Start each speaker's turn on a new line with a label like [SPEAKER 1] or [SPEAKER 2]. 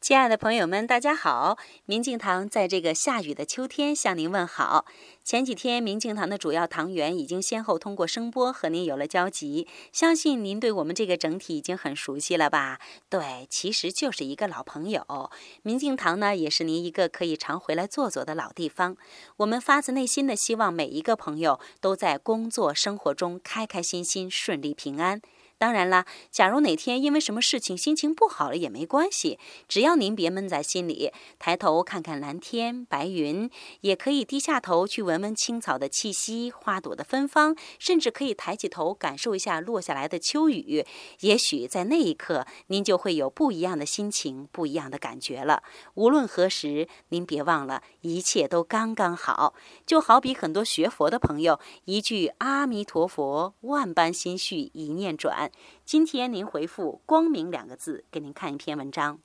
[SPEAKER 1] 亲爱的朋友们，大家好！明镜堂在这个下雨的秋天向您问好。前几天，明镜堂的主要堂员已经先后通过声波和您有了交集，相信您对我们这个整体已经很熟悉了吧？对，其实就是一个老朋友。明镜堂呢，也是您一个可以常回来坐坐的老地方。我们发自内心的希望每一个朋友都在工作生活中开开心心、顺利平安。当然啦，假如哪天因为什么事情心情不好了也没关系，只要您别闷在心里，抬头看看蓝天白云，也可以低下头去闻闻青草的气息、花朵的芬芳，甚至可以抬起头感受一下落下来的秋雨。也许在那一刻，您就会有不一样的心情、不一样的感觉了。无论何时，您别忘了，一切都刚刚好。就好比很多学佛的朋友，一句阿弥陀佛，万般心绪一念转。今天您回复“光明”两个字，给您看一篇文章。